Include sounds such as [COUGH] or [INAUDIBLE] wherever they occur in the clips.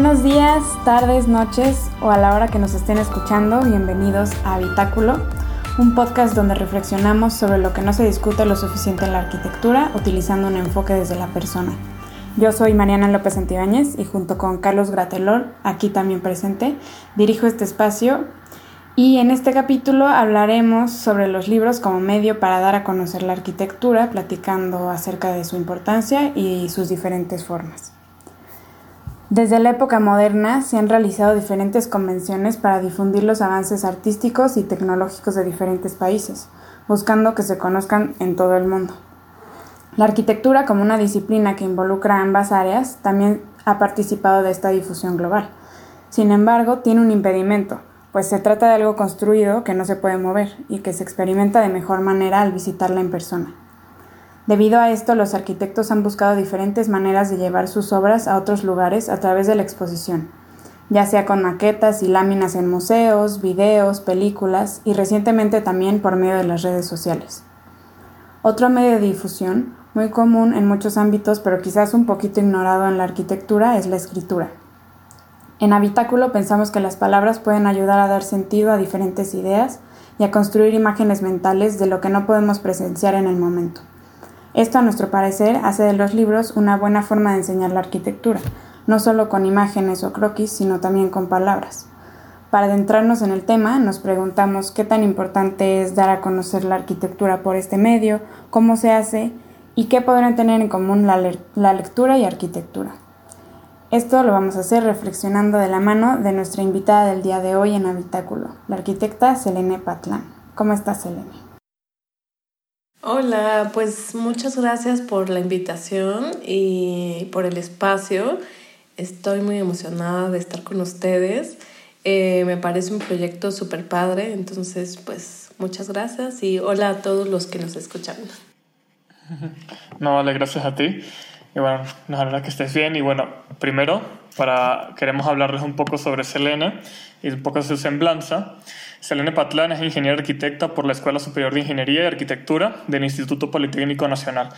Buenos días, tardes, noches o a la hora que nos estén escuchando, bienvenidos a Habitáculo, un podcast donde reflexionamos sobre lo que no se discute lo suficiente en la arquitectura utilizando un enfoque desde la persona. Yo soy Mariana López Antibáñez y junto con Carlos Gratelor, aquí también presente, dirijo este espacio y en este capítulo hablaremos sobre los libros como medio para dar a conocer la arquitectura, platicando acerca de su importancia y sus diferentes formas. Desde la época moderna se han realizado diferentes convenciones para difundir los avances artísticos y tecnológicos de diferentes países, buscando que se conozcan en todo el mundo. La arquitectura como una disciplina que involucra ambas áreas también ha participado de esta difusión global. Sin embargo, tiene un impedimento, pues se trata de algo construido que no se puede mover y que se experimenta de mejor manera al visitarla en persona. Debido a esto, los arquitectos han buscado diferentes maneras de llevar sus obras a otros lugares a través de la exposición, ya sea con maquetas y láminas en museos, videos, películas y recientemente también por medio de las redes sociales. Otro medio de difusión, muy común en muchos ámbitos pero quizás un poquito ignorado en la arquitectura, es la escritura. En Habitáculo pensamos que las palabras pueden ayudar a dar sentido a diferentes ideas y a construir imágenes mentales de lo que no podemos presenciar en el momento. Esto, a nuestro parecer, hace de los libros una buena forma de enseñar la arquitectura, no solo con imágenes o croquis, sino también con palabras. Para adentrarnos en el tema, nos preguntamos qué tan importante es dar a conocer la arquitectura por este medio, cómo se hace y qué podrán tener en común la, lectura y arquitectura. Esto lo vamos a hacer reflexionando de la mano de nuestra invitada del día de hoy en Habitáculo, la arquitecta Selene Patlán. ¿Cómo estás, Selene? Hola, pues muchas gracias por la invitación y por el espacio. Estoy muy emocionada de estar con ustedes. Eh, me parece un proyecto súper padre, entonces pues muchas gracias y hola a todos los que nos escuchan. [LAUGHS] No, vale, gracias a ti. Y bueno, nos alegra que estés bien. Y bueno, primero, para, queremos hablarles un poco sobre Selene y un poco su semblanza. Selene Patlán es ingeniera arquitecta por la Escuela Superior de Ingeniería y Arquitectura del Instituto Politécnico Nacional.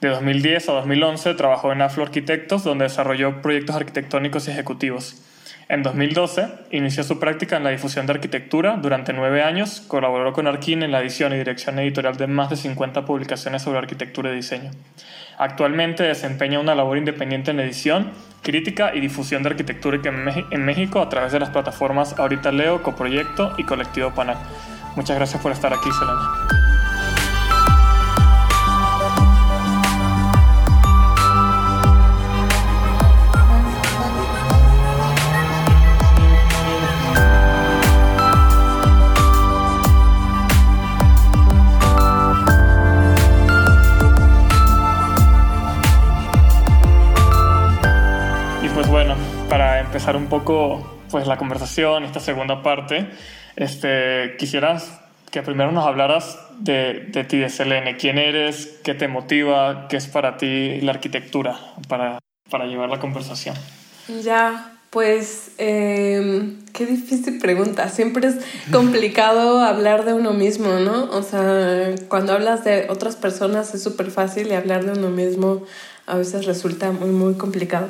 De 2010 a 2011 trabajó en Aflo Arquitectos, donde desarrolló proyectos arquitectónicos y ejecutivos. En 2012 inició su práctica en la difusión de arquitectura. Durante nueve años colaboró con Arquín en la edición y dirección editorial de más de 50 publicaciones sobre arquitectura y diseño. Actualmente desempeña una labor independiente en edición, crítica y difusión de arquitectura en México a través de las plataformas Ahorita Leo, Coproyecto y Colectivo Panal. Muchas gracias por estar aquí, Selena. Empezar un poco pues la conversación, esta segunda parte, este, quisieras que primero nos hablaras de, de ti, de Selene. ¿Quién eres? ¿Qué te motiva? ¿Qué es para ti la arquitectura para, para llevar la conversación? Ya, pues em, qué difícil pregunta. Siempre es complicado [LAUGHS] hablar de uno mismo, ¿no? O sea, cuando hablas de otras personas es súper fácil y hablar de uno mismo a veces resulta muy, muy complicado.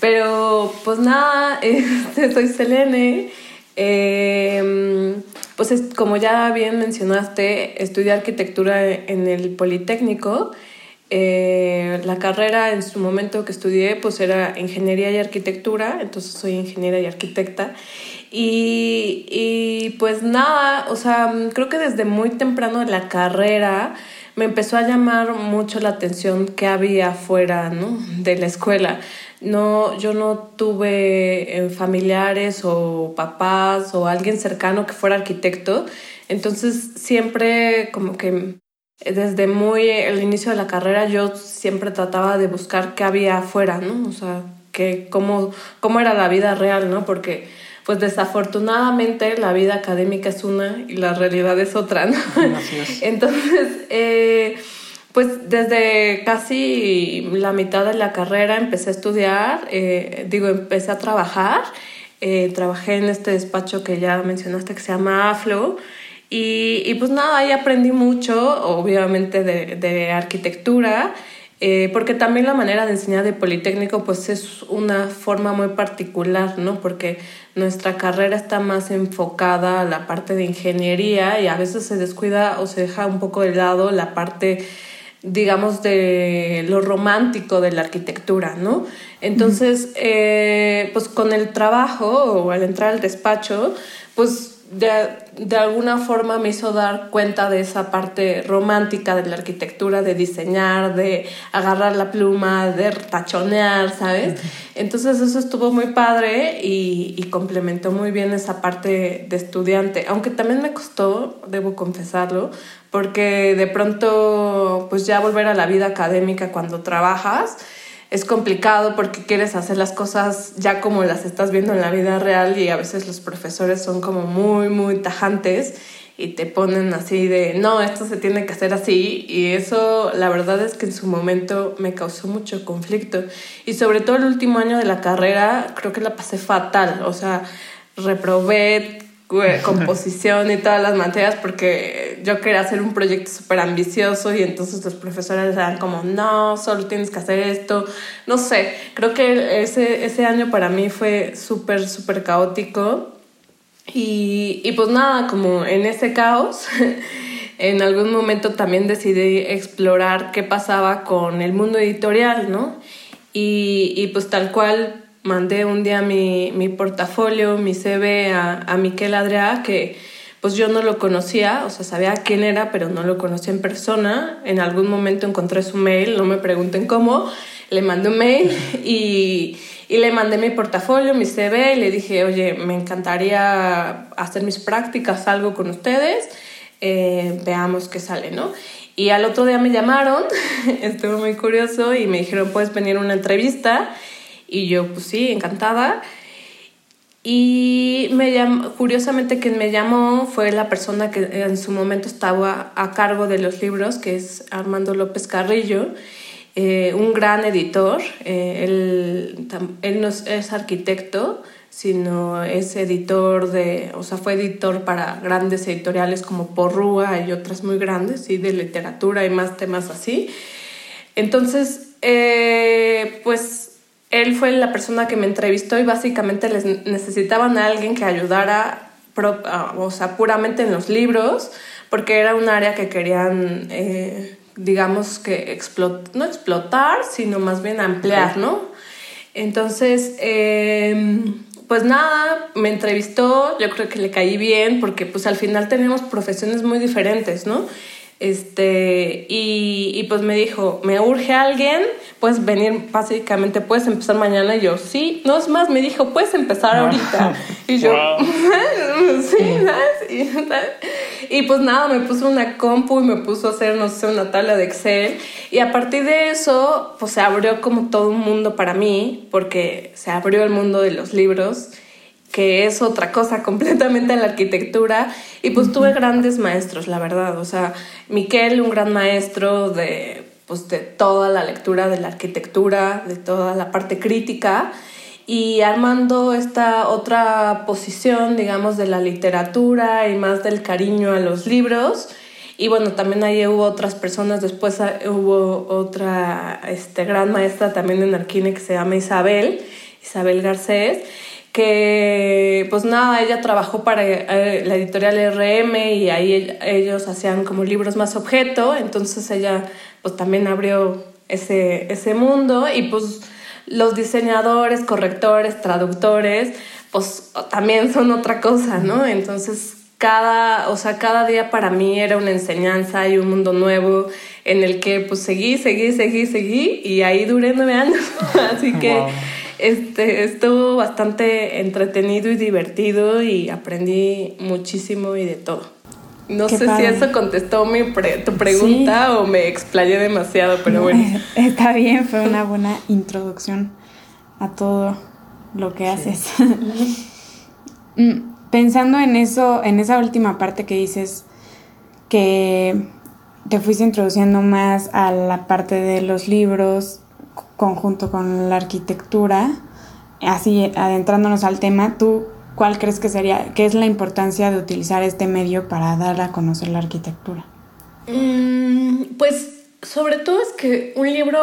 Pero pues nada, [LAUGHS] este, soy Selene. Em, pues como ya bien mencionaste, estudié arquitectura en el Politécnico. Eh, la carrera en su momento que estudié pues era ingeniería y arquitectura, entonces soy ingeniera y arquitecta. Y, y pues nada, o sea, creo que desde muy temprano en la carrera me empezó a llamar mucho la atención que había fuera ¿no? de la escuela. No, yo no tuve eh, familiares o papás o alguien cercano que fuera arquitecto, entonces siempre como que desde muy el inicio de la carrera yo siempre trataba de buscar qué había afuera, ¿no? O sea, que cómo, cómo era la vida real, ¿no? Porque pues desafortunadamente la vida académica es una y la realidad es otra, ¿no? [LAUGHS] Entonces, eh, pues desde casi la mitad de la carrera empecé a estudiar, eh, digo, empecé a trabajar, eh, trabajé en este despacho que ya mencionaste que se llama AFLO. Y, y pues nada, ahí aprendí mucho, obviamente, de, de arquitectura Eh, porque también la manera de enseñar de Politécnico pues es una forma muy particular, ¿no? Porque nuestra carrera está más enfocada a la parte de ingeniería y a veces se descuida o se deja un poco de lado la parte digamos, de lo romántico de la arquitectura, ¿no? Entonces, eh, pues con el trabajo o al entrar al despacho, pues de, alguna forma me hizo dar cuenta de esa parte romántica de la arquitectura, de diseñar, de agarrar la pluma, de tachonear, ¿sabes? Entonces eso estuvo muy padre y, y, complementó muy bien esa parte de estudiante, aunque también me costó, debo confesarlo, porque de pronto pues ya volver a la vida académica cuando trabajas, es complicado porque quieres hacer las cosas ya como las estás viendo en la vida real y a veces los profesores son como muy, muy tajantes y te ponen así de, no, esto se tiene que hacer así y eso la verdad es que en su momento me causó mucho conflicto. Y sobre todo el último año de la carrera creo que la pasé fatal, o sea, reprobé composición y todas las materias porque yo quería hacer un proyecto súper ambicioso y entonces los profesores eran como, no, solo tienes que hacer esto. No sé, creo que ese, ese año para mí fue súper, súper caótico. Y, y pues nada, como en ese caos, [LAUGHS] en algún momento también decidí explorar qué pasaba con el mundo editorial, ¿no? Y, y pues tal cual mandé un día mi, mi portafolio, mi CV a, a Miquel Adrea, que pues yo no lo conocía, o sea, sabía quién era, pero no lo conocía en persona. En algún momento encontré su mail, no me pregunten cómo, le mandé un mail [LAUGHS] y, y le mandé mi portafolio, mi CV, y le dije, oye, me encantaría hacer mis prácticas, algo con ustedes, eh, veamos qué sale, ¿no? Y al otro día me llamaron, [LAUGHS] estuvo muy curioso, y me dijeron, puedes venir a una entrevista. Y yo, pues sí, encantada. Y me llamó, curiosamente quien me llamó fue la persona que en su momento estaba a cargo de los libros, que es Armando López Carrillo, eh, un gran editor. Eh, él, él, no es arquitecto, sino es editor de, o sea, fue editor para grandes editoriales como Porrúa y otras muy grandes, y de literatura y más temas así. Entonces, eh, pues él fue la persona que me entrevistó y básicamente les necesitaban a alguien que ayudara, o sea, puramente en los libros, porque era un área que querían, eh, digamos que no explotar, sino más bien ampliar, ¿no? Entonces, em, pues nada, me entrevistó, yo creo que le caí bien, porque pues al final tenemos profesiones muy diferentes, ¿no? Este, y, y, pues me dijo, me urge alguien, puedes venir, básicamente puedes empezar mañana. Y yo, sí, no es más, me dijo, puedes empezar ahorita. Y yo, [LAUGHS] sí, ¿sabes? Y, pues nada, me puso una compu y me puso a hacer, no sé, una tabla de Excel. Y a partir de eso, pues se abrió como todo un mundo para mí, porque se abrió el mundo de los libros que es otra cosa [LAUGHS] completamente en la arquitectura. Y pues tuve grandes maestros, la verdad. O sea, Miquel, un gran maestro de, pues, de toda la lectura de la arquitectura, de toda la parte crítica. Y Armando esta otra posición, digamos, de la literatura y más del cariño a los libros. Y bueno, también ahí hubo otras personas, después hubo otra este, gran maestra también en Arquine que se llama Isabel, Isabel Garcés, que pues nada, ella trabajó para eh, la editorial RM y ahí ellos hacían como libros más objeto, entonces ella pues también abrió ese, ese mundo y pues los diseñadores, correctores, traductores, pues también son otra cosa, ¿no? Entonces cada, o sea, cada día para mí era una enseñanza y un mundo nuevo en el que pues seguí, seguí, seguí, seguí y ahí duré nueve años, [LAUGHS] así que este, estuvo bastante entretenido y divertido y aprendí muchísimo y de todo. No sé si eso contestó mi tu pregunta o me explayé demasiado, pero bueno. [LAUGHS] Está bien, fue una buena introducción a todo lo que haces. [LAUGHS] Mm, pensando en eso, en esa última parte que dices, que te fuiste introduciendo más a la parte de los libros conjunto con la arquitectura, así adentrándonos al tema, ¿tú cuál crees que sería, qué es la importancia de utilizar este medio para dar a conocer la arquitectura? Mm, pues sobre todo es que un libro,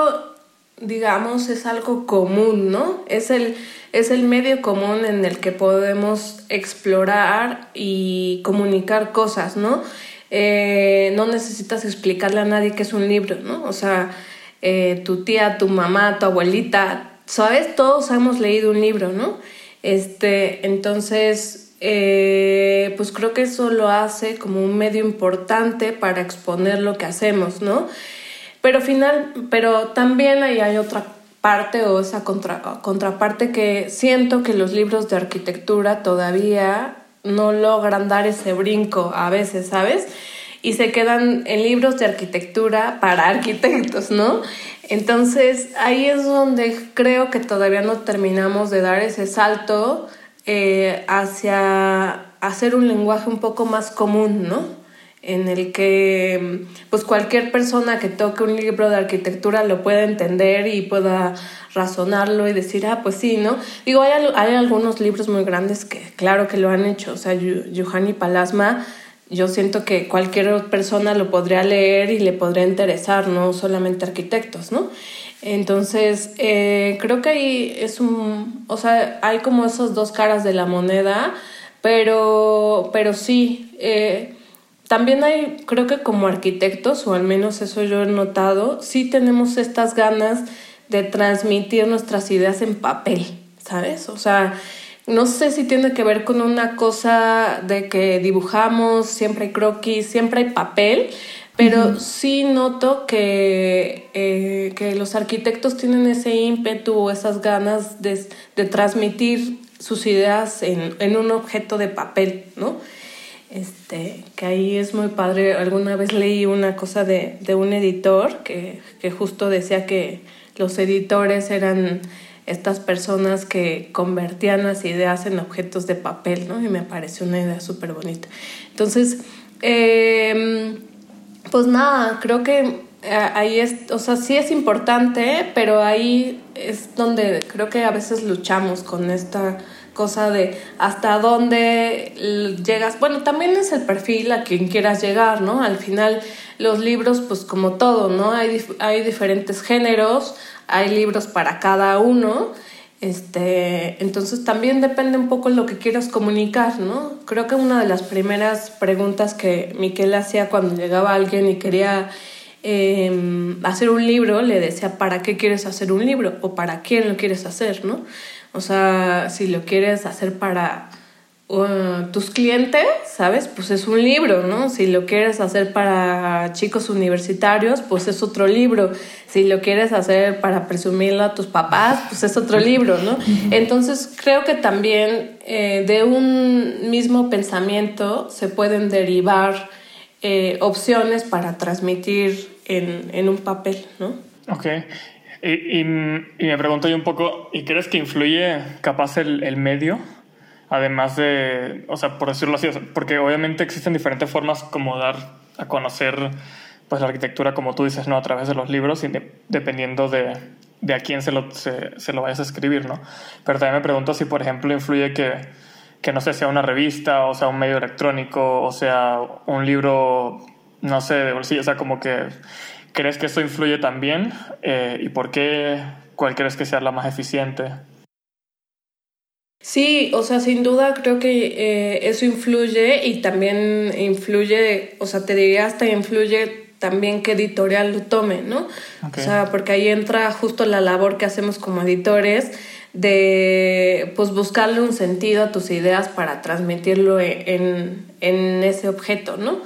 digamos, es algo común, ¿no? Es el, es el medio común en el que podemos explorar y comunicar cosas, ¿no? Eh, no necesitas explicarle a nadie que es un libro, ¿no? O sea, eh, tu tía, tu mamá, tu abuelita, ¿sabes? Todos hemos leído un libro, ¿no? Este, entonces, eh, pues creo que eso lo hace como un medio importante para exponer lo que hacemos, ¿no? Pero final, pero también ahí hay otra parte o esa contra, contraparte que siento que los libros de arquitectura todavía no logran dar ese brinco a veces, ¿sabes? Y se quedan en libros de arquitectura para arquitectos, ¿no? Entonces ahí es donde creo que todavía no terminamos de dar ese salto eh, hacia hacer un lenguaje un poco más común, ¿no? en el que pues cualquier persona que toque un libro de arquitectura lo pueda entender y pueda razonarlo y decir, ah, pues sí, ¿no? Digo, hay, hay algunos libros muy grandes que claro que lo han hecho, o sea, Yuhani Palasma, yo siento que cualquier persona lo podría leer y le podría interesar, no solamente arquitectos, ¿no? Entonces, eh, creo que ahí es un, o sea, hay como esas dos caras de la moneda, pero, pero sí, eh, también hay, creo que como arquitectos, o al menos eso yo he notado, sí tenemos estas ganas de transmitir nuestras ideas en papel, ¿sabes? O sea, no sé si tiene que ver con una cosa de que dibujamos, siempre hay croquis, siempre hay papel, pero sí noto que, eh, que los arquitectos tienen ese ímpetu o esas ganas de, de transmitir sus ideas en, en, un objeto de papel, ¿no? Este, que ahí es muy padre. Alguna vez leí una cosa de, de un editor que, que, justo decía que los editores eran estas personas que convertían las ideas en objetos de papel, ¿no? Y me pareció una idea súper bonita. Entonces, em, pues nada, creo que eh, ahí es, o sea, sí es importante, pero ahí es donde creo que a veces luchamos con esta cosa de hasta dónde llegas. Bueno, también es el perfil a quien quieras llegar, ¿no? Al final los libros, pues como todo, ¿no? Hay, hay diferentes géneros, hay libros para cada uno. Este, entonces también depende un poco lo que quieras comunicar, ¿no? Creo que una de las primeras preguntas que Miquel hacía cuando llegaba alguien y quería em, hacer un libro, le decía, ¿para qué quieres hacer un libro? ¿O para quién lo quieres hacer, no? O sea, si lo quieres hacer para uh, tus clientes, ¿sabes? Pues es un libro, ¿no? Si lo quieres hacer para chicos universitarios, pues es otro libro. Si lo quieres hacer para presumirlo a tus papás, pues es otro [LAUGHS] libro, ¿no? Entonces creo que también eh, de un mismo pensamiento se pueden derivar eh, opciones para transmitir en, en un papel, ¿no? Ok. Y, y, me pregunto yo un poco, ¿y crees que influye capaz el, el, medio? Además de, o sea, por decirlo así, porque obviamente existen diferentes formas como dar a conocer pues la arquitectura, como tú dices, ¿no? A través de los libros, y dependiendo de, de, a quién se lo, se, se, lo vayas a escribir, ¿no? Pero también me pregunto si, por ejemplo, influye que, que, no sé, sea una revista, o sea un medio electrónico, o sea un libro, no sé, de bolsillo, o sea, como que ¿Crees que esto influye también? Eh, ¿Y por qué? ¿Cuál crees que sea la más eficiente? Sí, o sea, sin duda creo que eh, eso influye y también influye, o sea, te diría hasta influye también qué editorial lo tome, ¿no? O sea, porque ahí entra justo la labor que hacemos como editores de pues buscarle un sentido a tus ideas para transmitirlo en, en ese objeto, ¿no?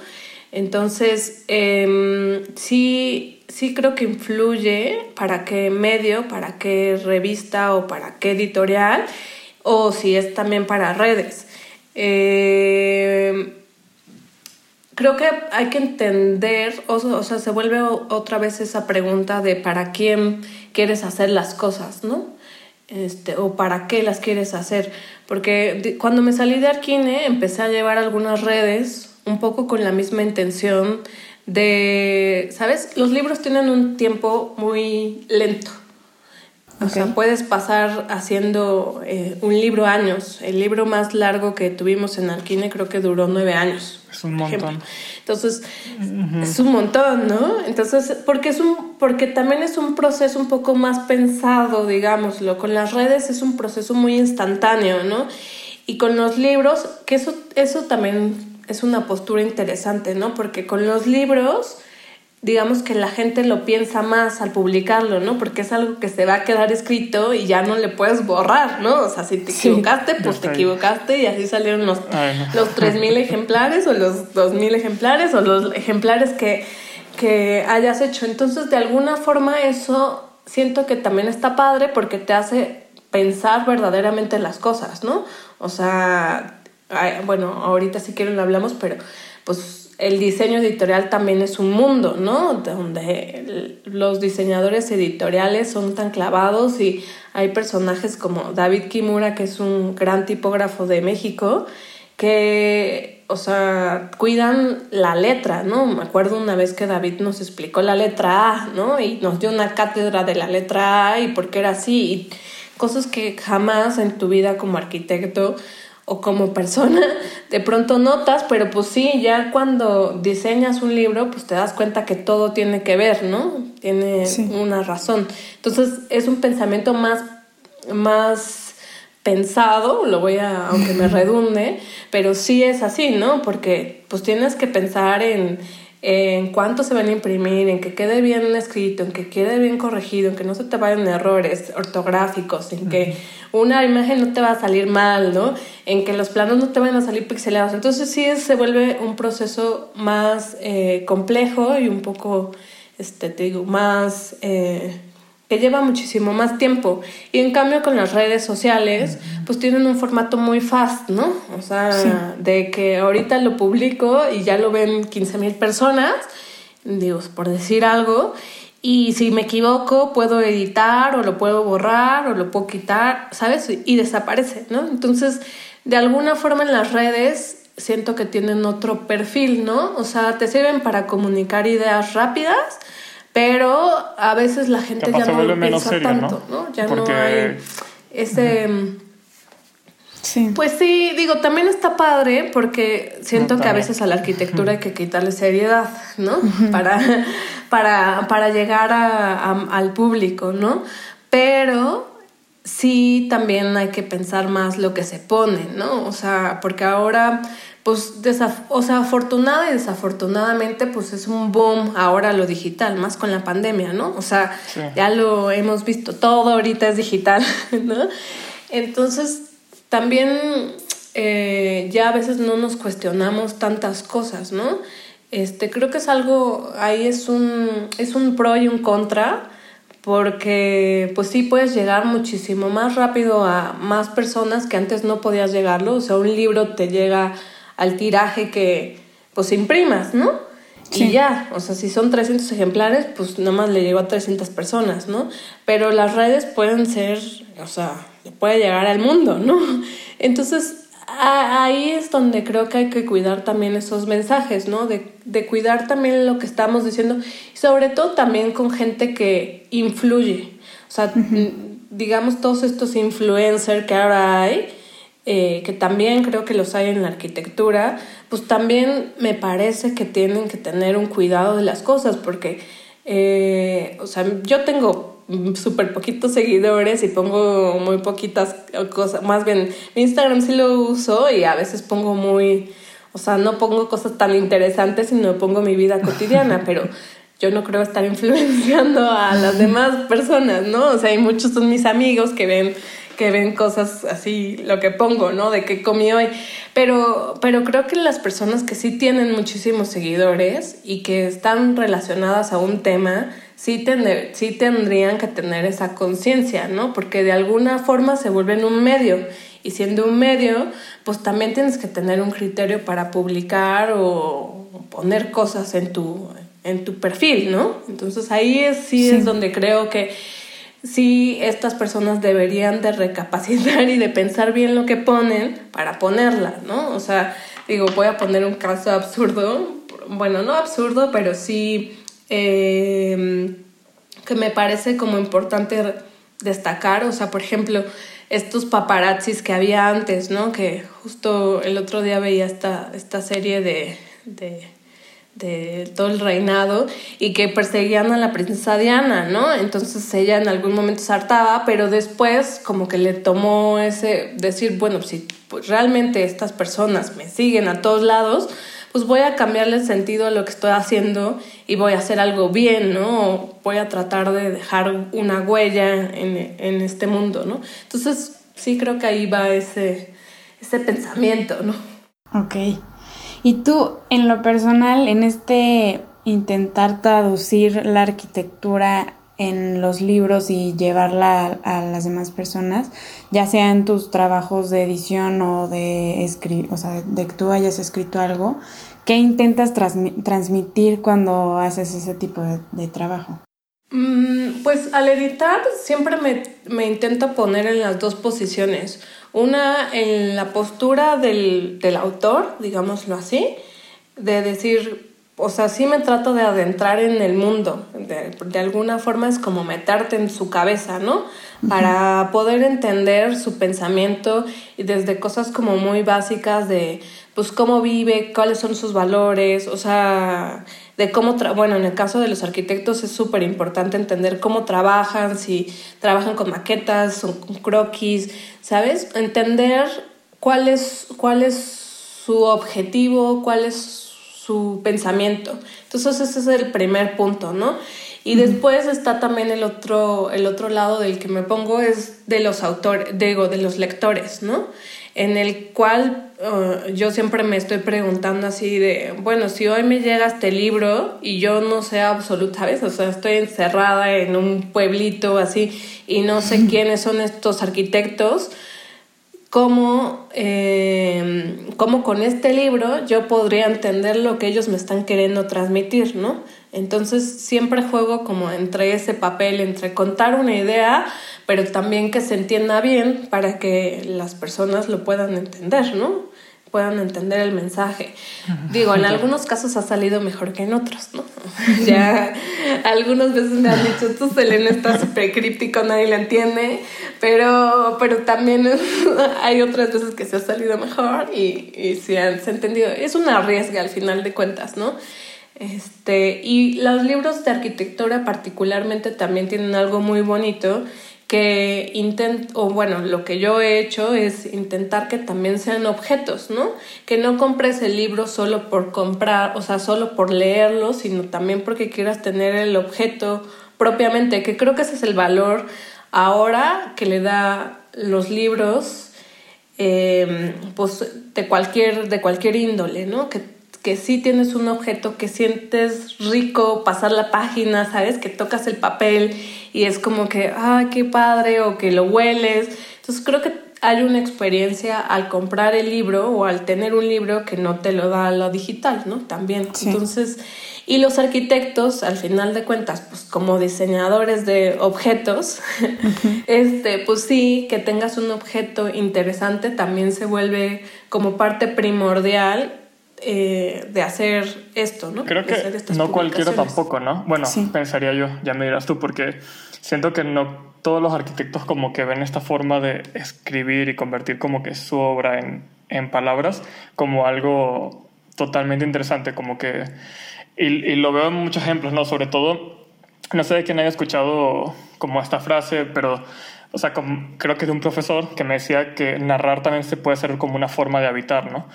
Entonces, em, sí, sí creo que influye para qué medio, para qué revista o para qué editorial, o si es también para redes. Em, creo que hay que entender, o, sea, se vuelve otra vez esa pregunta de para quién quieres hacer las cosas, ¿no? Este, o para qué las quieres hacer. Porque cuando me salí de Arquine empecé a llevar algunas redes un poco con la misma intención de, ¿sabes? Los libros tienen un tiempo muy lento. O sea, puedes pasar haciendo eh, un libro años. El libro más largo que tuvimos en Alquine creo que duró nueve años. Es un montón. Entonces, es un montón, ¿no? Entonces, porque, es un, porque también es un proceso un poco más pensado, digámoslo. Con las redes es un proceso muy instantáneo, ¿no? Y con los libros, que eso, eso también es una postura interesante, ¿no? Porque con los libros digamos que la gente lo piensa más al publicarlo, ¿no? Porque es algo que se va a quedar escrito y ya no le puedes borrar, ¿no? O sea, si te equivocaste, pues te equivocaste y así salieron los, los 3.000 [LAUGHS] ejemplares o los 2.000 ejemplares o los ejemplares que, que hayas hecho. Entonces, de alguna forma eso siento que también está padre porque te hace pensar verdaderamente las cosas, ¿no? O sea, bueno, ahorita si quieren lo hablamos, pero pues el diseño editorial también es un mundo, ¿no? Donde los diseñadores editoriales son tan clavados y hay personajes como David Kimura, que es un gran tipógrafo de México, que, o sea, cuidan la letra, ¿no? Me acuerdo una vez que David nos explicó la letra A, ¿no? Y nos dio una cátedra de la letra A y por qué era así. Y cosas que jamás en tu vida como arquitecto o como persona de pronto notas, pero pues sí, ya cuando diseñas un libro, pues te das cuenta que todo tiene que ver, ¿no? Tiene una razón. Entonces es un pensamiento más, más pensado, lo voy a, aunque me redunde, pero sí es así, ¿no? Porque pues tienes que pensar en en cuánto se van a imprimir, en que quede bien escrito, en que quede bien corregido, en que no se te vayan errores ortográficos, en que una imagen no te va a salir mal, ¿no? En que los planos no te van a salir pixelados. Entonces sí se vuelve un proceso más eh, complejo y un poco, este, te digo, más... Eh, que lleva muchísimo más tiempo. Y en cambio con las redes sociales, pues tienen un formato muy fast, ¿no? O sea, de que ahorita lo publico y ya lo ven 15 mil personas, digo, por decir algo, y si me equivoco puedo editar o lo puedo borrar o lo puedo quitar, ¿sabes? Y desaparece, ¿no? Entonces, de alguna forma en las redes siento que tienen otro perfil, ¿no? O sea, te sirven para comunicar ideas rápidas, pero a veces la gente ya no lo piensa tanto, ¿no? Ya no hay ese... Sí. Pues sí, digo, también está padre porque siento que a veces a la arquitectura hay que quitarle seriedad, ¿no? para, para, para llegar a, al público, ¿no? Pero sí también hay que pensar más lo que se pone, ¿no? O sea, porque ahora pues, o sea, afortunada y desafortunadamente, pues es un boom ahora lo digital, más con la pandemia, ¿no? O sea, ya lo hemos visto, todo ahorita es digital, [LAUGHS] ¿no? Entonces, también eh, ya a veces no nos cuestionamos tantas cosas, ¿no? Este, creo que es algo, ahí es un, es un pro y un contra, porque pues sí puedes llegar muchísimo más rápido a más personas que antes no podías llegarlo, o sea, un libro te llega al tiraje que pues imprimas, ¿no? Y ya, o sea, si son 300 ejemplares, pues nada más le llegó a 300 personas, ¿no? Pero las redes pueden ser, o sea, puede llegar al mundo, ¿no? [LAUGHS] Entonces, ahí es donde creo que hay que cuidar también esos mensajes, ¿no? De, de cuidar también lo que estamos diciendo y sobre todo también con gente que influye. O sea, digamos todos estos influencers que ahora hay, eh, que también creo que los hay en la arquitectura, pues también me parece que tienen que tener un cuidado de las cosas, porque, eh, o sea, yo tengo súper poquitos seguidores y pongo muy poquitas cosas, más bien mi Instagram sí lo uso y a veces pongo muy, o sea, no pongo cosas tan interesantes, sino pongo mi vida cotidiana, [LAUGHS] pero yo no creo estar influenciando a las demás personas, ¿no? O sea, hay muchos son mis amigos que ven que ven cosas así, lo que pongo, ¿no? De qué comí hoy. Pero, pero creo que las personas que sí tienen muchísimos seguidores y que están relacionadas a un tema, sí, tener, sí tendrían que tener esa conciencia, ¿no? Porque de alguna forma se vuelven un medio. Y siendo un medio, pues también tienes que tener un criterio para publicar o poner cosas en tu, en tu perfil, ¿no? Entonces ahí es, sí. es donde creo que sí estas personas deberían de recapacitar y de pensar bien lo que ponen para ponerla, ¿no? O sea, digo, voy a poner un caso absurdo, bueno, no absurdo, pero sí em, que me parece como importante destacar, o sea, por ejemplo, estos paparazzis que había antes, ¿no? Que justo el otro día veía esta, esta serie de, de, de todo el reinado y que perseguían a la princesa Diana, ¿no? Entonces ella en algún momento se hartaba, pero después como que le tomó ese decir, bueno, si pues, realmente estas personas me siguen a todos lados, pues voy a cambiarle el sentido a lo que estoy haciendo y voy a hacer algo bien, ¿no? voy a tratar de dejar una huella en, en, este mundo, ¿no? Entonces, sí creo que ahí va ese, ese pensamiento, ¿no? Ok. Y tú, en lo personal, en este intentar traducir la arquitectura en los libros y llevarla a, las demás personas, ya sea en tus trabajos de edición o de escribir, o sea, de que tú hayas escrito algo, ¿qué intentas transmitir cuando haces ese tipo de, trabajo? Mm, pues al editar siempre me, me, intento poner en las dos posiciones. Una en la postura del, del autor, digámoslo así, de decir, o sea, sí me trato de adentrar en el mundo. De, de, alguna forma es como meterte en su cabeza, ¿no? Para poder entender su pensamiento y desde cosas como muy básicas de, pues, cómo vive, cuáles son sus valores, o sea, de cómo, bueno, en el caso de los arquitectos es súper importante entender cómo trabajan, si trabajan con maquetas, o con croquis, ¿sabes? Entender cuál es, cuál es su objetivo, cuál es su pensamiento. Entonces ese es el primer punto, ¿no? Y después está también el otro, el otro lado del que me pongo es de los autores, digo, de los lectores, ¿no? En el cual uh, yo siempre me estoy preguntando así de, bueno, si hoy me llega este libro y yo no sé absoluta, ¿sabes? O sea, estoy encerrada en un pueblito así y no sé quiénes son estos arquitectos, cómo, eh, cómo con este libro yo podría entender lo que ellos me están queriendo transmitir, ¿no? Entonces siempre juego como entre ese papel, entre contar una idea, pero también que se entienda bien para que las personas lo puedan entender, ¿no? puedan entender el mensaje. Digo, en [LAUGHS] algunos casos ha salido mejor que en otros, ¿no? [LAUGHS] ya algunas veces me han dicho, tu Selena está súper críptico, nadie la entiende, pero, pero también [LAUGHS] hay otras veces que se ha salido mejor y, y se han entendido. Es una riesga al final de cuentas, ¿no? Este, y los libros de arquitectura particularmente también tienen algo muy bonito que intento, o bueno, lo que yo he hecho es intentar que también sean objetos, ¿no? Que no compres el libro solo por comprar, o sea, solo por leerlo, sino también porque quieras tener el objeto propiamente, que creo que ese es el valor ahora que le da los libros, em, pues de cualquier, de cualquier índole, ¿no? Que que sí tienes un objeto que sientes rico pasar la página, ¿sabes? Que tocas el papel y es como que, ah, qué padre, o que lo hueles. Entonces creo que hay una experiencia al comprar el libro o al tener un libro que no te lo da lo digital, ¿no? También. Entonces, y los arquitectos, al final de cuentas, pues como diseñadores de objetos, [LAUGHS] este, pues sí, que tengas un objeto interesante también se vuelve como parte primordial eh, de hacer esto, ¿no? Creo que no cualquiera tampoco, ¿no? Bueno, pensaría yo, ya me dirás tú, porque siento que no todos los arquitectos como que ven esta forma de escribir y convertir como que su obra en, en palabras como algo totalmente interesante, como que... Y, y, lo veo en muchos ejemplos, ¿no? Sobre todo, no sé de quién haya escuchado como esta frase, pero o sea, creo que de un profesor que me decía que narrar también se puede ser como una forma de habitar, ¿no?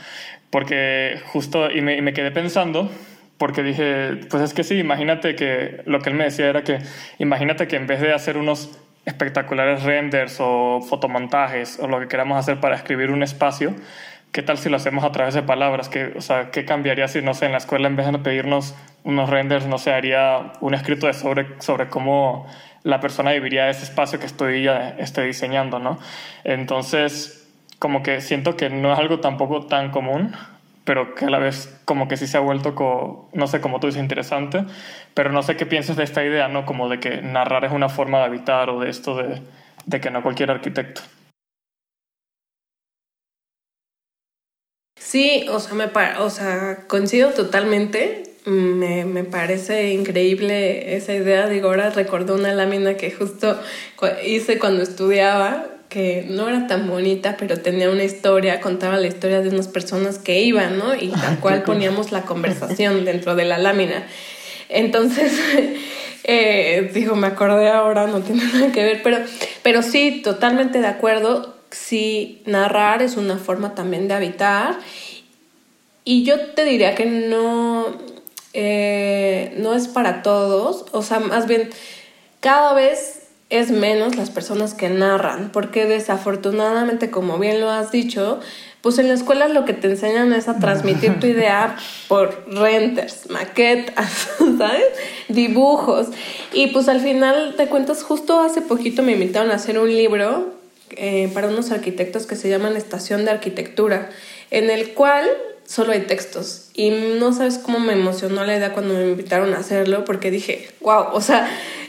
Porque justo, y me, y me quedé pensando, porque dije, pues es que sí, imagínate que lo que él me decía era que, imagínate que en vez de hacer unos espectaculares renders o fotomontajes o lo que queramos hacer para escribir un espacio, ¿qué tal si lo hacemos a través de palabras? ¿Qué, o sea, ¿qué cambiaría si, no sé, en la escuela en vez de pedirnos unos renders, no sé, haría un escrito de sobre, sobre cómo la persona viviría ese espacio que estoy, estoy diseñando, ¿no? Entonces, como que siento que no es algo tampoco tan común, pero que a la vez como que sí se ha vuelto, no sé, como tú dices, interesante, pero no sé qué piensas de esta idea, ¿no? Como de que narrar es una forma de habitar o de esto de, de que no cualquier arquitecto. Sí, o sea, me o sea, coincido totalmente me, me, parece increíble esa idea. Digo, ahora recordó una lámina que justo hice cuando estudiaba, que no era tan bonita, pero tenía una historia, contaba la historia de unas personas que iban, ¿no? Y [LAUGHS] tal cual poníamos la conversación [LAUGHS] dentro de la lámina. Entonces, [LAUGHS] eh, digo, me acordé ahora, no tiene nada que ver, pero, pero sí, totalmente de acuerdo. Sí, narrar es una forma también de habitar. Y yo te diría que no, eh, no es para todos, o sea, más bien cada vez es menos las personas que narran, porque desafortunadamente, como bien lo has dicho, pues en la escuela lo que te enseñan es a transmitir tu idea [LAUGHS] por renders, maquetas, [LAUGHS] ¿sabes? Dibujos. Y pues al final de cuentas, justo hace poquito me invitaron a hacer un libro eh, para unos arquitectos que se llaman Estación de Arquitectura, en el cual solo hay textos. Y no sabes cómo me emocionó la idea cuando me invitaron a hacerlo, porque dije, wow, o sea,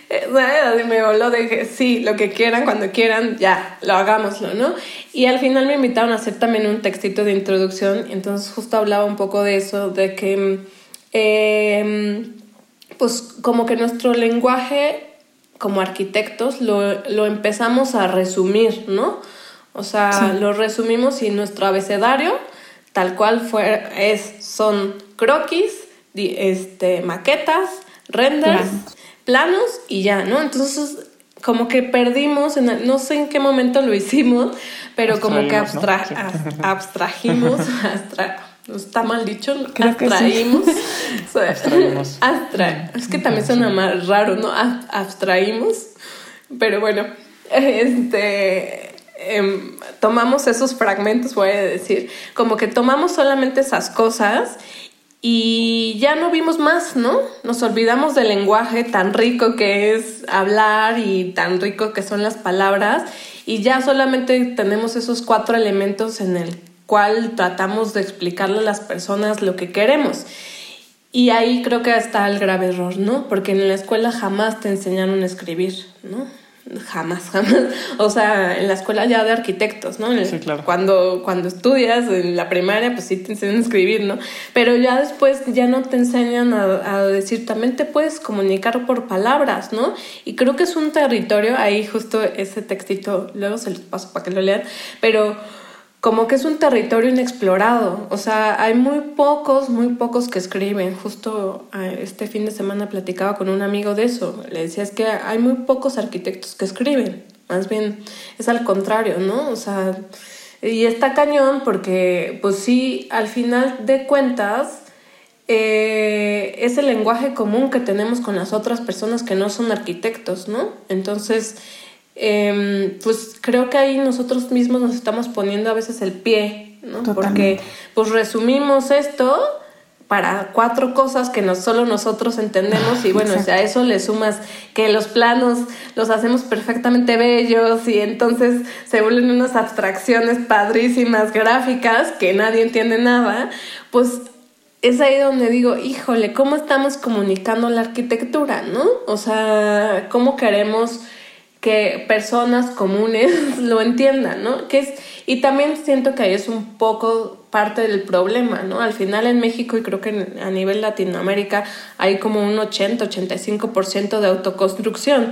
eh, me voló, dije, sí, lo que quieran, cuando quieran, ya, lo hagámoslo, ¿no? Y al final me invitaron a hacer también un textito de introducción, entonces justo hablaba un poco de eso, de que, em, pues como que nuestro lenguaje como arquitectos lo, lo empezamos a resumir, ¿no? O sea, lo resumimos y nuestro abecedario tal cual fue, es, son croquis, este, maquetas, renders, planos y ya, ¿no? Entonces, como que perdimos, en no sé en qué momento lo hicimos, pero como que abstra abstrajimos, [LAUGHS] está mal dicho, abstraímos. [LAUGHS] es que también suena más raro, ¿no? Abstraímos, pero bueno, este Em, tomamos esos fragmentos, voy a decir, como que tomamos solamente esas cosas y ya no vimos más, ¿no? Nos olvidamos del lenguaje tan rico que es hablar y tan rico que son las palabras y ya solamente tenemos esos cuatro elementos en el cual tratamos de explicarle a las personas lo que queremos. Y ahí creo que está el grave error, ¿no? Porque en la escuela jamás te enseñaron a escribir, ¿no? Jamás, [LAUGHS] jamás. O sea, en la escuela ya de arquitectos, ¿no? Sí, claro. Cuando, cuando estudias en la primaria, pues sí te enseñan a escribir, ¿no? Pero ya después ya no te enseñan a, a, decir, también te puedes comunicar por palabras, ¿no? Y creo que es un territorio, ahí justo ese textito, luego se los paso para que lo lean, pero como que es un territorio inexplorado. O sea, hay muy pocos, muy pocos que escriben. Justo ah, este fin de semana platicaba con un amigo de eso. Le decía, es que hay muy pocos arquitectos que escriben. Más bien es al contrario, ¿no? O sea, y está cañón porque, pues sí, al final de cuentas, eh, es el lenguaje común que tenemos con las otras personas que no son arquitectos, ¿no? Entonces, Em, pues creo que ahí nosotros mismos nos estamos poniendo a veces el pie, ¿no? Porque pues resumimos esto para cuatro cosas que no solo nosotros entendemos y bueno, a eso le sumas que los planos los hacemos perfectamente bellos y entonces se vuelven unas abstracciones padrísimas gráficas que nadie entiende nada, pues es ahí donde digo, híjole, ¿cómo estamos comunicando la arquitectura, no? O sea, ¿cómo queremos que personas comunes [LAUGHS] lo entiendan, ¿no? Que es, y también siento que ahí es un poco parte del problema, ¿no? Al final en México y creo que a nivel Latinoamérica hay como un 80-85% de autoconstrucción.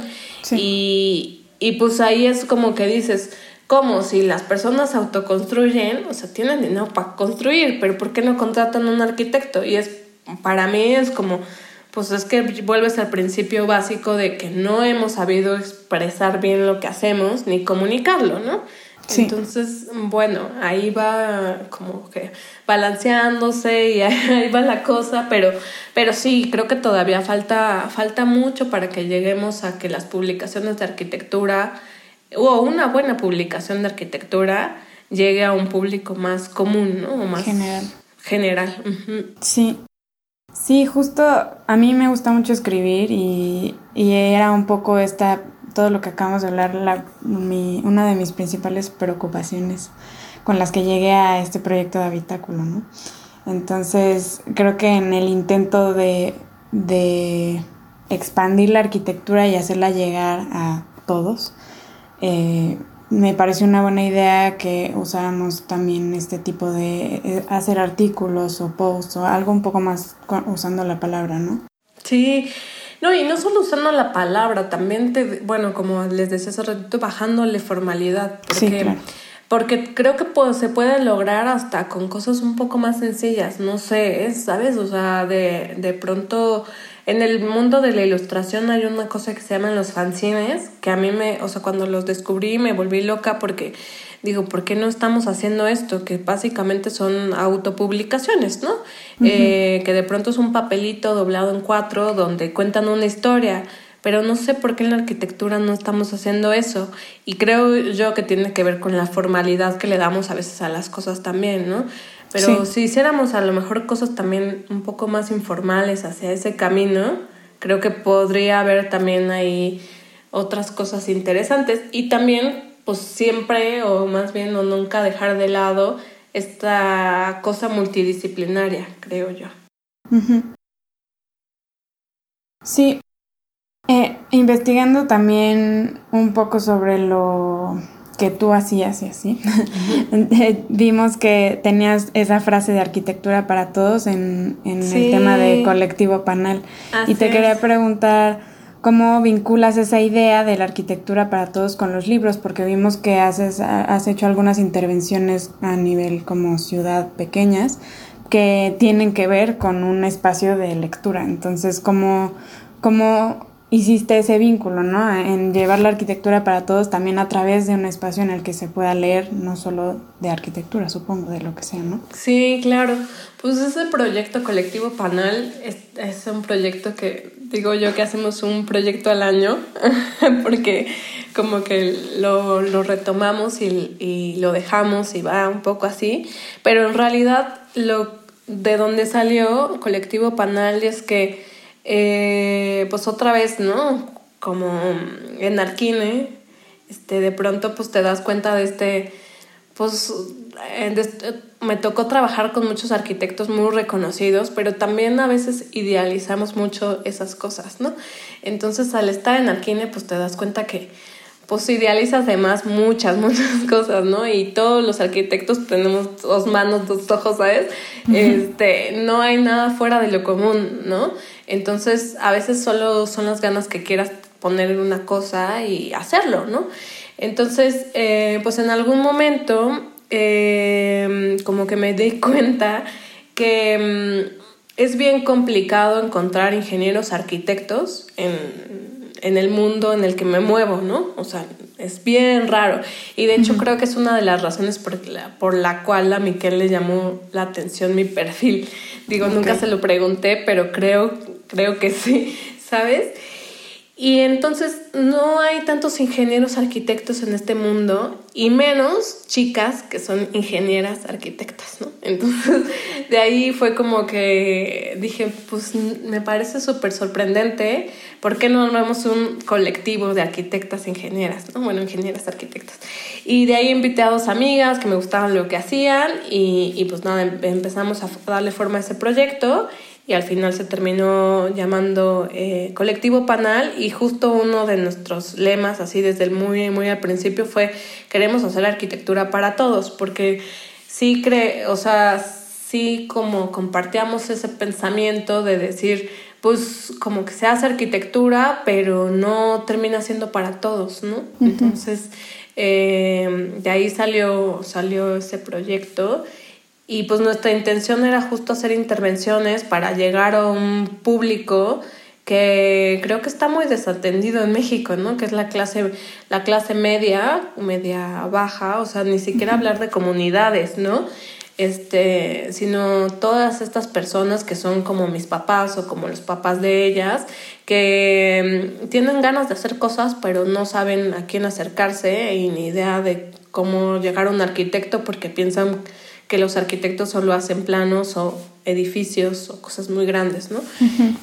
Y, y pues ahí es como que dices, ¿cómo? Si las personas autoconstruyen, o sea, tienen dinero para construir, pero ¿por qué no contratan a un arquitecto? Y es, para mí es como pues es que vuelves al principio básico de que no hemos sabido expresar bien lo que hacemos ni comunicarlo, ¿no? Entonces, bueno, ahí va como que balanceándose y [LAUGHS] ahí va la cosa, pero, pero sí, creo que todavía falta, falta mucho para que lleguemos a que las publicaciones de arquitectura o una buena publicación de arquitectura llegue a un público más común, ¿no? O más general. General. Sí, Sí, justo a mí me gusta mucho escribir y, era un poco esta, todo lo que acabamos de hablar, la, una de mis principales preocupaciones con las que llegué a este proyecto de habitáculo, ¿no? Entonces, creo que en el intento de, de expandir la arquitectura y hacerla llegar a todos, eh, me pareció una buena idea que usáramos también este tipo de eh, hacer artículos o posts o algo un poco más usando la palabra, ¿no? Sí, no, y no solo usando la palabra, también te, bueno, como les decía hace ratito, bajándole formalidad. Porque, sí, claro. Porque creo que se puede lograr hasta con cosas un poco más sencillas, no sé, ¿sabes? O sea, de, de pronto en el mundo de la ilustración hay una cosa que se llaman los fanzines, que a mí me, o sea, cuando los descubrí me volví loca porque digo, ¿por qué no estamos haciendo esto? Que básicamente son autopublicaciones, ¿no? Eh, que de pronto es un papelito doblado en cuatro donde cuentan una historia, pero no sé por qué en la arquitectura no estamos haciendo eso. Y creo yo que tiene que ver con la formalidad que le damos a veces a las cosas también, ¿no? Pero si hiciéramos a lo mejor cosas también un poco más informales hacia ese camino, creo que podría haber también ahí otras cosas interesantes. Y también pues siempre o más bien o nunca dejar de lado esta cosa multidisciplinaria, creo yo. Sí, eh, investigando también un poco sobre lo que tú hacías y así, [LAUGHS] vimos que tenías esa frase de arquitectura para todos en, el tema de colectivo panel. y te quería preguntar cómo vinculas esa idea de la arquitectura para todos con los libros, porque vimos que haces, has hecho algunas intervenciones a nivel como ciudad pequeñas que tienen que ver con un espacio de lectura. Entonces, ¿cómo, cómo hiciste ese vínculo, ¿no? En llevar la arquitectura para todos también a través de un espacio en el que se pueda leer, no solo de arquitectura, supongo, de lo que sea, ¿no? Sí, claro. Pues ese proyecto colectivo Panal es, un proyecto que digo yo que hacemos un proyecto al año, [LAUGHS] porque como que lo, retomamos y, y lo dejamos y va un poco así, pero en realidad lo de donde salió colectivo Panal es que eh, pues otra vez, ¿no? Como en Arquine, este, de pronto pues te das cuenta de este, pues me tocó trabajar con muchos arquitectos muy reconocidos, pero también a veces idealizamos mucho esas cosas, ¿no? Entonces al estar en Arquine pues te das cuenta que pues idealizas además muchas, [LAUGHS] muchas cosas, ¿no? Y todos los arquitectos tenemos dos manos, dos ojos, ¿sabes? Este, no hay nada fuera de lo común, ¿no? Entonces, a veces solo son las ganas que quieras poner en una cosa y hacerlo, ¿no? Entonces, eh, pues en algún momento, em, como que me di [LAUGHS] cuenta que em, es bien complicado encontrar ingenieros arquitectos en, en, el mundo en el que me muevo, ¿no? O sea, es bien raro. Y de hecho creo que es una de las razones por la, por la cual a Miquel le llamó la atención mi [LAUGHS] perfil. Digo, nunca se lo pregunté, pero creo creo que sí, ¿sabes? Y entonces no hay tantos ingenieros arquitectos en este mundo y menos chicas que son ingenieras arquitectas, ¿no? Entonces [LAUGHS] de ahí fue como que dije, pues me parece súper sorprendente, ¿por qué no armamos un colectivo de arquitectas ingenieras, ¿no? Bueno, ingenieras arquitectas. Y de ahí invité a dos amigas que me gustaban lo que hacían y, y pues nada, empezamos a darle forma a ese proyecto y al final se terminó llamando eh, Colectivo Panal y justo uno de nuestros lemas, así desde el muy, muy al principio, fue queremos hacer arquitectura para todos, porque sí cree, o sea, sí como compartíamos ese pensamiento de decir, pues como que se hace arquitectura, pero no termina siendo para todos, ¿no? Entonces, eh, de ahí salió, salió ese proyecto y pues nuestra intención era justo hacer intervenciones para llegar a un público que creo que está muy desatendido en México, ¿no? Que es la clase, la clase media, media baja, o sea, ni siquiera hablar de comunidades, ¿no? Este, sino todas estas personas que son como mis papás o como los papás de ellas, que mm, tienen ganas de hacer cosas, pero no saben a quién acercarse y ni idea de cómo llegar a un arquitecto porque piensan que los arquitectos solo hacen planos o edificios o cosas muy grandes, ¿no?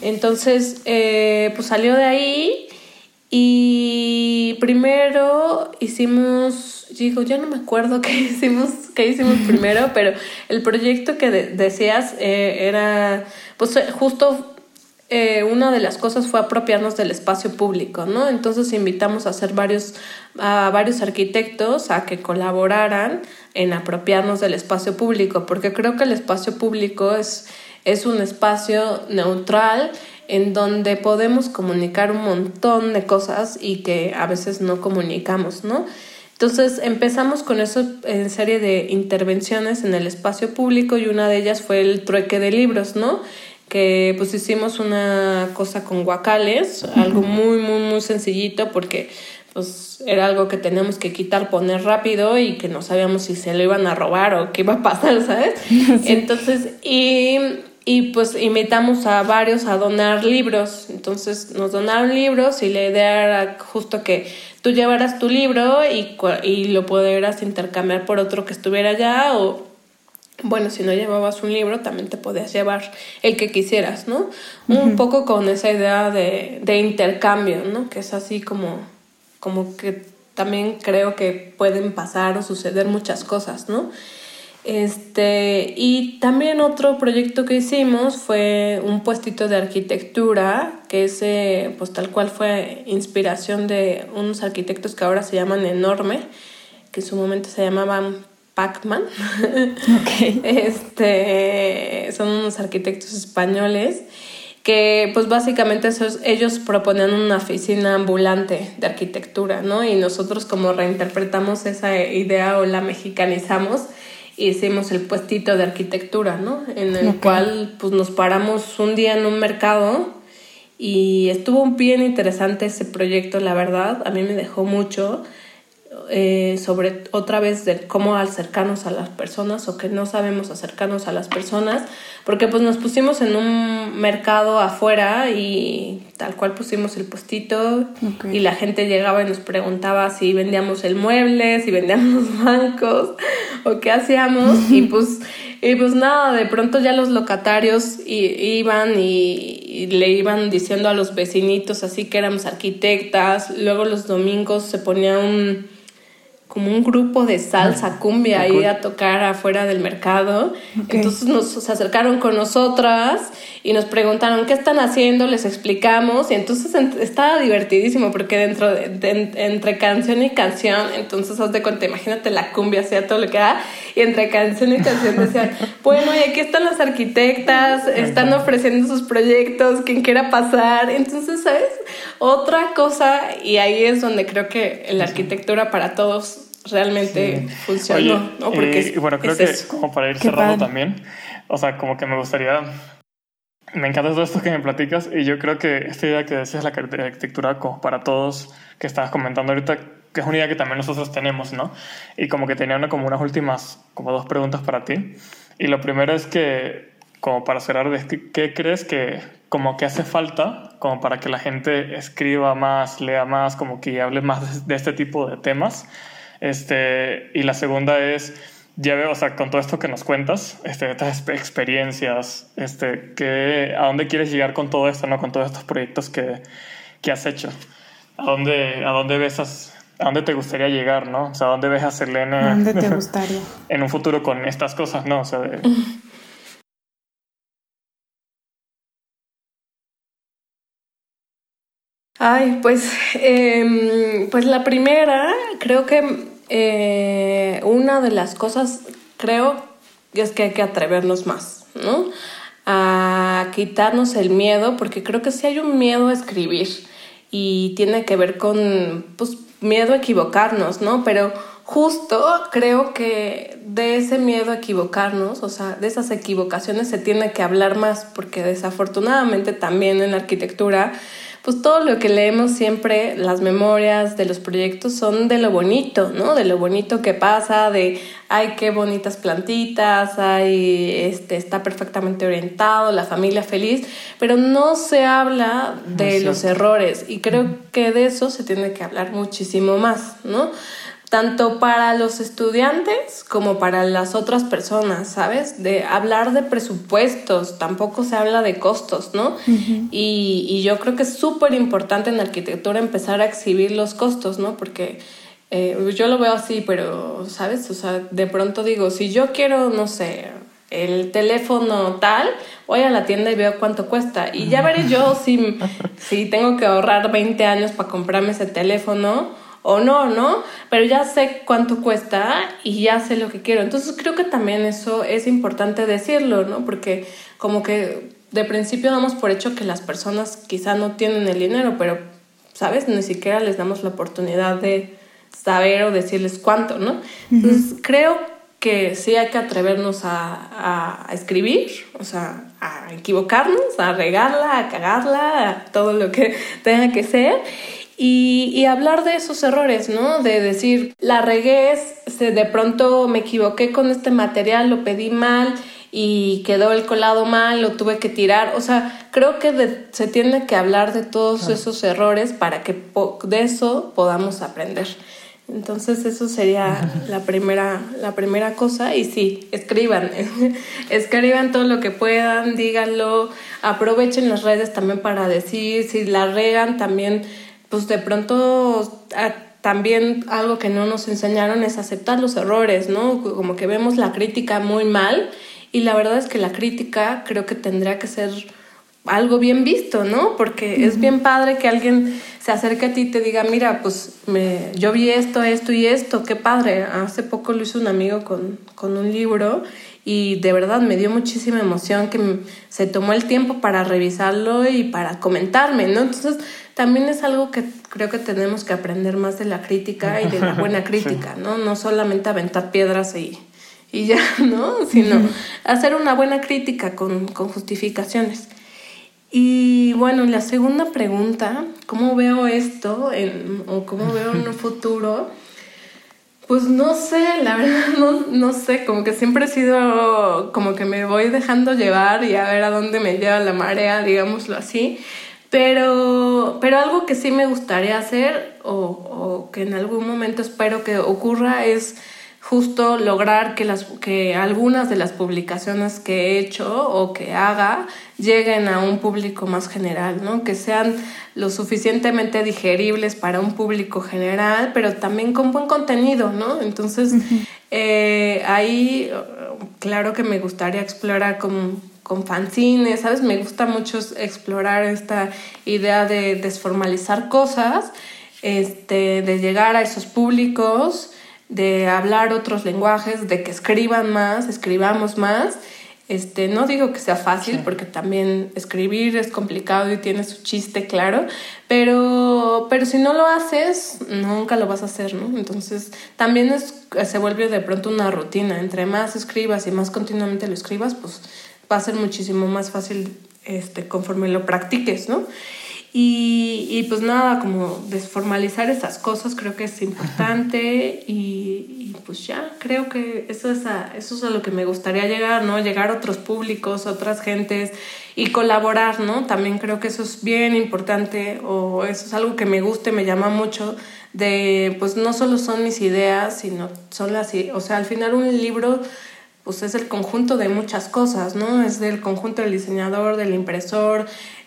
Entonces, eh, pues salió de ahí y primero hicimos, digo, ya no me acuerdo [LAUGHS] qué hicimos, qué hicimos primero, pero el proyecto que decías eh, era, pues justo eh, una de las cosas fue apropiarnos del espacio público, ¿no? Entonces invitamos a hacer varios, a varios arquitectos a que colaboraran en apropiarnos del espacio público, porque creo que el espacio público es, es un espacio neutral en donde podemos comunicar un montón de cosas y que a veces no comunicamos, ¿no? Entonces empezamos con eso en serie de intervenciones en el espacio público y una de ellas fue el trueque de libros, ¿no? que pues hicimos una cosa con guacales, algo muy, muy, muy sencillito porque pues era algo que teníamos que quitar, poner rápido y que no sabíamos si se lo iban a robar o qué iba a pasar, [LAUGHS] ¿sabes? [LAUGHS] Entonces, y, y pues invitamos a varios a donar libros, entonces nos donaron libros y la idea era justo que tú llevaras tu libro y, y lo pudieras intercambiar por otro que estuviera allá o bueno, si no llevabas un libro, también te podías llevar el que quisieras, ¿no? Un poco con esa idea de, de, intercambio, ¿no? Que es así como, como que también creo que pueden pasar o suceder muchas cosas, ¿no? Este, y también otro proyecto que hicimos fue un puestito de arquitectura, que ese, pues tal cual fue inspiración de unos arquitectos que ahora se llaman Enorme, que en su momento se llamaban Pacman. Okay. [LAUGHS] Este, son unos arquitectos españoles que pues básicamente ellos proponían una oficina ambulante de arquitectura, ¿no? Y nosotros como reinterpretamos esa idea o la mexicanizamos, hicimos el puestito de arquitectura, ¿no? En el cual pues nos paramos un día en un mercado y estuvo bien interesante ese proyecto, la verdad, a mí me dejó mucho eh, sobre otra vez de cómo acercarnos a las personas o que no sabemos acercarnos a las personas, porque pues nos pusimos en un mercado afuera y tal cual pusimos el postito y la gente llegaba y nos preguntaba si vendíamos el mueble, si vendíamos los bancos o qué hacíamos. [LAUGHS] Y pues y pues nada, de pronto ya los locatarios iban y, le iban diciendo a los vecinitos así que éramos arquitectas, luego los domingos se ponía un como un grupo de salsa cumbia ahí a tocar afuera del mercado. Entonces nos se acercaron con nosotras y nos preguntaron qué están haciendo, les explicamos y entonces estaba divertidísimo porque dentro de, entre canción y canción, entonces haz de cuenta, imagínate la cumbia hacía todo lo que da y entre canción y canción decían, bueno, y aquí están las arquitectas, están ofreciendo sus proyectos, quien quiera pasar, entonces, ¿sabes? Otra cosa y ahí es donde creo que la arquitectura para todos realmente funciona ¿no? Porque y, bueno, creo que como para ir cerrando también, o sea, como que me gustaría me encanta todo esto que me platicas y yo creo que esta idea que decías, la arquitectura como para todos, que estabas comentando ahorita, que es una idea que también nosotros tenemos, ¿no? Y como que tenía una, como unas últimas, como dos preguntas para ti. Y lo primero es que, como para cerrar, ¿qué crees que como que hace falta como para que la gente escriba más, lea más, como que hable más de este tipo de temas? Este, y la segunda es ya veo, o sea, con todo esto que nos cuentas, este, estas experiencias, este, que, ¿a dónde quieres llegar con todo esto, no? Con todos estos proyectos que, que has hecho. ¿A dónde, a dónde ves a dónde te gustaría llegar, no? O sea, ¿a dónde ves a Selena? ¿A dónde te [LAUGHS] gustaría? en un futuro con estas cosas, ¿no? O sea, Ay, pues, eh, pues la primera, creo que eh, una de las cosas creo es que hay que atrevernos más, ¿no? A quitarnos el miedo, porque creo que sí hay un miedo a escribir y tiene que ver con, pues, miedo a equivocarnos, ¿no? Pero justo creo que de ese miedo a equivocarnos, o sea, de esas equivocaciones se tiene que hablar más, porque desafortunadamente también en la arquitectura pues todo lo que leemos siempre, las memorias de los proyectos son de lo bonito, ¿no? De lo bonito que pasa, de, ay, qué bonitas plantitas, ay, este, está perfectamente orientado, la familia feliz, pero no se habla de los errores y creo que de eso se tiene que hablar muchísimo más, ¿no? Tanto para los estudiantes como para las otras personas, ¿sabes? De hablar de presupuestos, tampoco se habla de costos, ¿no? y, y, yo creo que es súper importante en arquitectura empezar a exhibir los costos, ¿no? Porque eh, yo lo veo así, pero, ¿sabes? O sea, de pronto digo, si yo quiero, no sé, el teléfono tal, voy a la tienda y veo cuánto cuesta. Y ya veré yo si, [LAUGHS] si tengo que ahorrar 20 años para comprarme ese teléfono o no, ¿no? Pero ya sé cuánto cuesta y ya sé lo que quiero. Entonces creo que también eso es importante decirlo, ¿no? Porque como que de principio damos por hecho que las personas quizá no tienen el dinero, pero, ¿sabes? Ni siquiera les damos la oportunidad de saber o decirles cuánto, ¿no? Entonces creo que sí hay que atrevernos a, a, escribir, o sea, a equivocarnos, a regarla, a cagarla, a todo lo que tenga que ser. Y, y, hablar de esos errores, ¿no? De decir, la regué, se, de pronto me equivoqué con este material, lo pedí mal y quedó el colado mal, lo tuve que tirar. O sea, creo que se tiene que hablar de todos esos errores para que de eso podamos aprender. Entonces eso sería [LAUGHS] la primera, la primera cosa y sí, escriban, [LAUGHS] escriban todo lo que puedan, díganlo, aprovechen las redes también para decir, si la regan también, pues de pronto también algo que no nos enseñaron es aceptar los errores, ¿no? Como que vemos la crítica muy mal y la verdad es que la crítica creo que tendría que ser algo bien visto, ¿no? Porque es bien padre que alguien se acerque a ti y te diga, mira, pues me, yo vi esto, esto y esto, qué padre. Hace poco lo hizo un amigo con, con un libro y de verdad me dio muchísima emoción que se tomó el tiempo para revisarlo y para comentarme, ¿no? Entonces también es algo que creo que tenemos que aprender más de la crítica y de la buena [LAUGHS] crítica, ¿no? No solamente aventar piedras y, y ya, [LAUGHS] ¿no? Sino hacer una buena crítica con, con justificaciones. Y bueno, la segunda pregunta, ¿cómo veo esto en, o cómo veo en un futuro? Pues no sé, la verdad [LAUGHS] no, no sé, como que siempre he sido, como que me voy dejando llevar y a ver a dónde me lleva la marea, digámoslo así. Pero, pero algo que sí me gustaría hacer o, o que en algún momento espero que ocurra es justo lograr que, las, que algunas de las publicaciones que he hecho o que haga lleguen a un público más general, ¿no? que sean lo suficientemente digeribles para un público general, pero también con buen contenido, ¿no? Entonces, eh, ahí, claro que me gustaría explorar con, con fanzines, ¿sabes? Me gusta mucho explorar esta idea de desformalizar cosas, este, de llegar a esos públicos de hablar otros lenguajes, de que escriban más, escribamos más. Este, no digo que sea fácil, porque también escribir es complicado y tiene su chiste, claro, pero, pero si no lo haces, nunca lo vas a hacer, ¿no? Entonces, también es, se vuelve de pronto una rutina. Entre más escribas y más continuamente lo escribas, pues va a ser muchísimo más fácil este, conforme lo practiques, ¿no? Y, y, pues nada, como desformalizar esas cosas creo que es importante y, pues ya, creo que eso es, a, eso es a lo que me gustaría llegar, ¿no? Llegar a otros públicos, a otras gentes y colaborar, ¿no? También creo que eso es bien importante o eso es algo que me gusta y me llama mucho de, pues no solo son mis ideas, sino son las, o sea, al final un libro pues es el conjunto de muchas cosas, ¿no? Es del conjunto del diseñador, del impresor,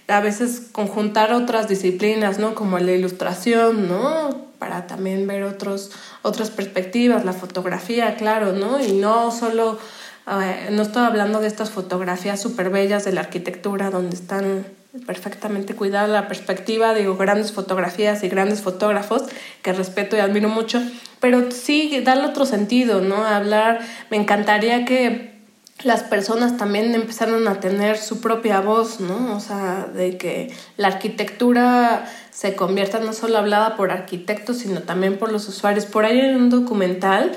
a veces conjuntar otras disciplinas, ¿no? Como la ilustración, ¿no? Para también ver otros, otras perspectivas, la fotografía, claro, ¿no? Y no solo, eh, no estoy hablando de estas fotografías súper bellas de la arquitectura donde están perfectamente cuidada la perspectiva, digo, grandes fotografías y grandes fotógrafos que respeto y admiro mucho, pero sí darle otro sentido, ¿no? Hablar, me encantaría que las personas también empezaron a tener su propia voz, ¿no? O sea, de que la arquitectura se convierta no solo hablada por arquitectos, sino también por los usuarios. Por ahí hay un documental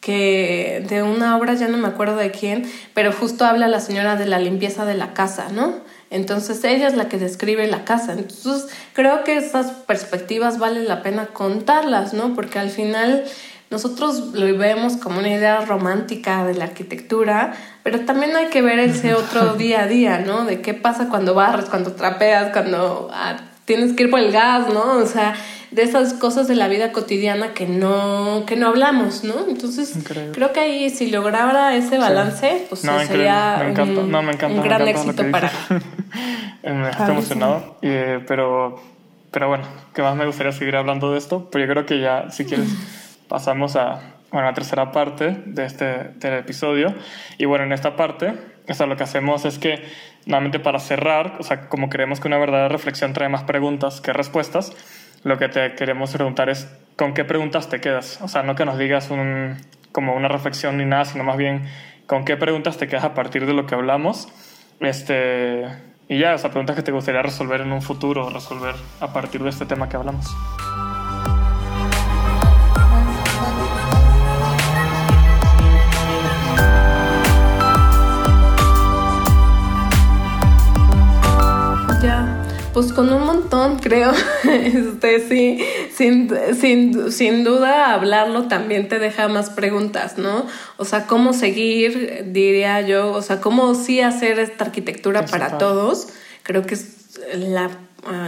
que de una obra, ya no me acuerdo de quién, pero justo habla la señora de la limpieza de la casa, ¿no? Entonces ella es la que describe la casa. Entonces creo que esas perspectivas vale la pena contarlas, ¿no? Porque al final nosotros lo vemos como una idea romántica de la arquitectura, pero también hay que ver ese otro [LAUGHS] día a día, ¿no? De qué pasa cuando barres, cuando trapeas, cuando ah, tienes que ir por el gas, ¿no? O sea, de esas cosas de la vida cotidiana que no, que no hablamos, ¿no? Entonces, creo que ahí si lograra ese balance, pues sería un, gran éxito para... [LAUGHS] me dejaste emocionado, eh, pero, pero bueno, ¿qué más me gustaría seguir hablando de esto? Pero yo creo que ya, si quieres... [LAUGHS] pasamos a, bueno, la tercera parte de este del episodio. Y bueno, en esta parte, o sea, lo que hacemos es que, nuevamente para cerrar, o sea, como creemos que una verdadera reflexión trae más preguntas que respuestas, lo que te queremos preguntar es, ¿con qué preguntas te quedas? O sea, no que nos digas un, como una reflexión ni nada, sino más bien, ¿con qué preguntas te quedas a partir de lo que hablamos? Este, y ya, o sea, preguntas que te gustaría resolver en un futuro, resolver a partir de este tema que hablamos. Pues con un montón, creo. [LAUGHS] Este, sí, sin, sin, sin duda hablarlo también te deja más preguntas, ¿no? O sea, cómo seguir, diría yo, o sea, cómo sí hacer esta arquitectura para todos. Creo que es la,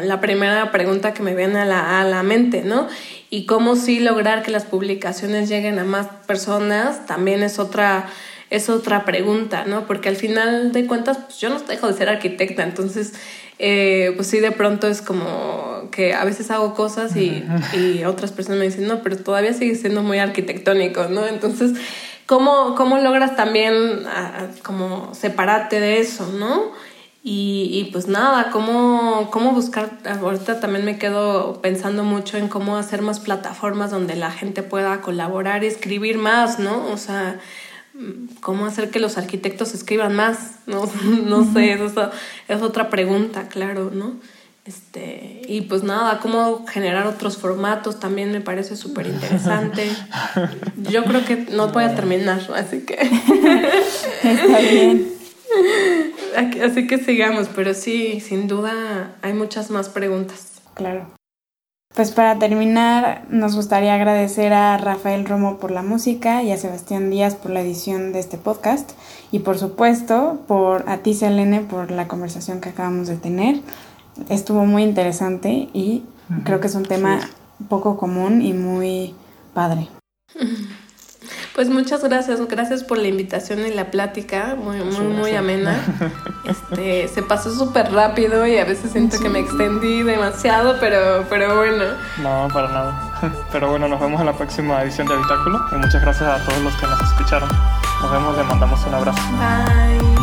la primera pregunta que me viene a la, a la mente, ¿no? Y cómo sí lograr que las publicaciones lleguen a más personas también es otra es otra pregunta, ¿no? Porque al final de cuentas, pues yo no dejo de ser arquitecta, entonces, eh, pues sí, de pronto es como que a veces hago cosas y, y, otras personas me dicen, no, pero todavía sigue siendo muy arquitectónico, ¿no? Entonces, ¿cómo, cómo logras también a, como separarte de eso, ¿no? Y, y, pues nada, ¿cómo, cómo buscar, ahorita también me quedo pensando mucho en cómo hacer más plataformas donde la gente pueda colaborar y escribir más, ¿no? O sea, cómo hacer que los arquitectos escriban más, no, [LAUGHS] no sé, eso es otra pregunta, claro, ¿no? Este, y pues nada, cómo generar otros formatos también me parece súper interesante. [LAUGHS] Yo creo que no voy a terminar, así que... [LAUGHS] Está bien. Así que sigamos, pero sí, sin duda hay muchas más preguntas. Claro. Pues para terminar, nos gustaría agradecer a Rafael Romo por la música y a Sebastián Díaz por la edición de este podcast y por supuesto por a ti Selene por la conversación que acabamos de tener. Estuvo muy interesante y creo que es un tema poco común y muy padre. [LAUGHS] Pues muchas gracias, gracias por la invitación y la plática, muy, muy, muy amena. [LAUGHS] Este, se pasó súper rápido y a veces siento que me extendí demasiado, pero, pero bueno. No, para nada. [LAUGHS] Pero bueno, nos vemos en la próxima edición de Habitáculo y muchas gracias a todos los que nos escucharon. Nos vemos, les mandamos un abrazo. Bye.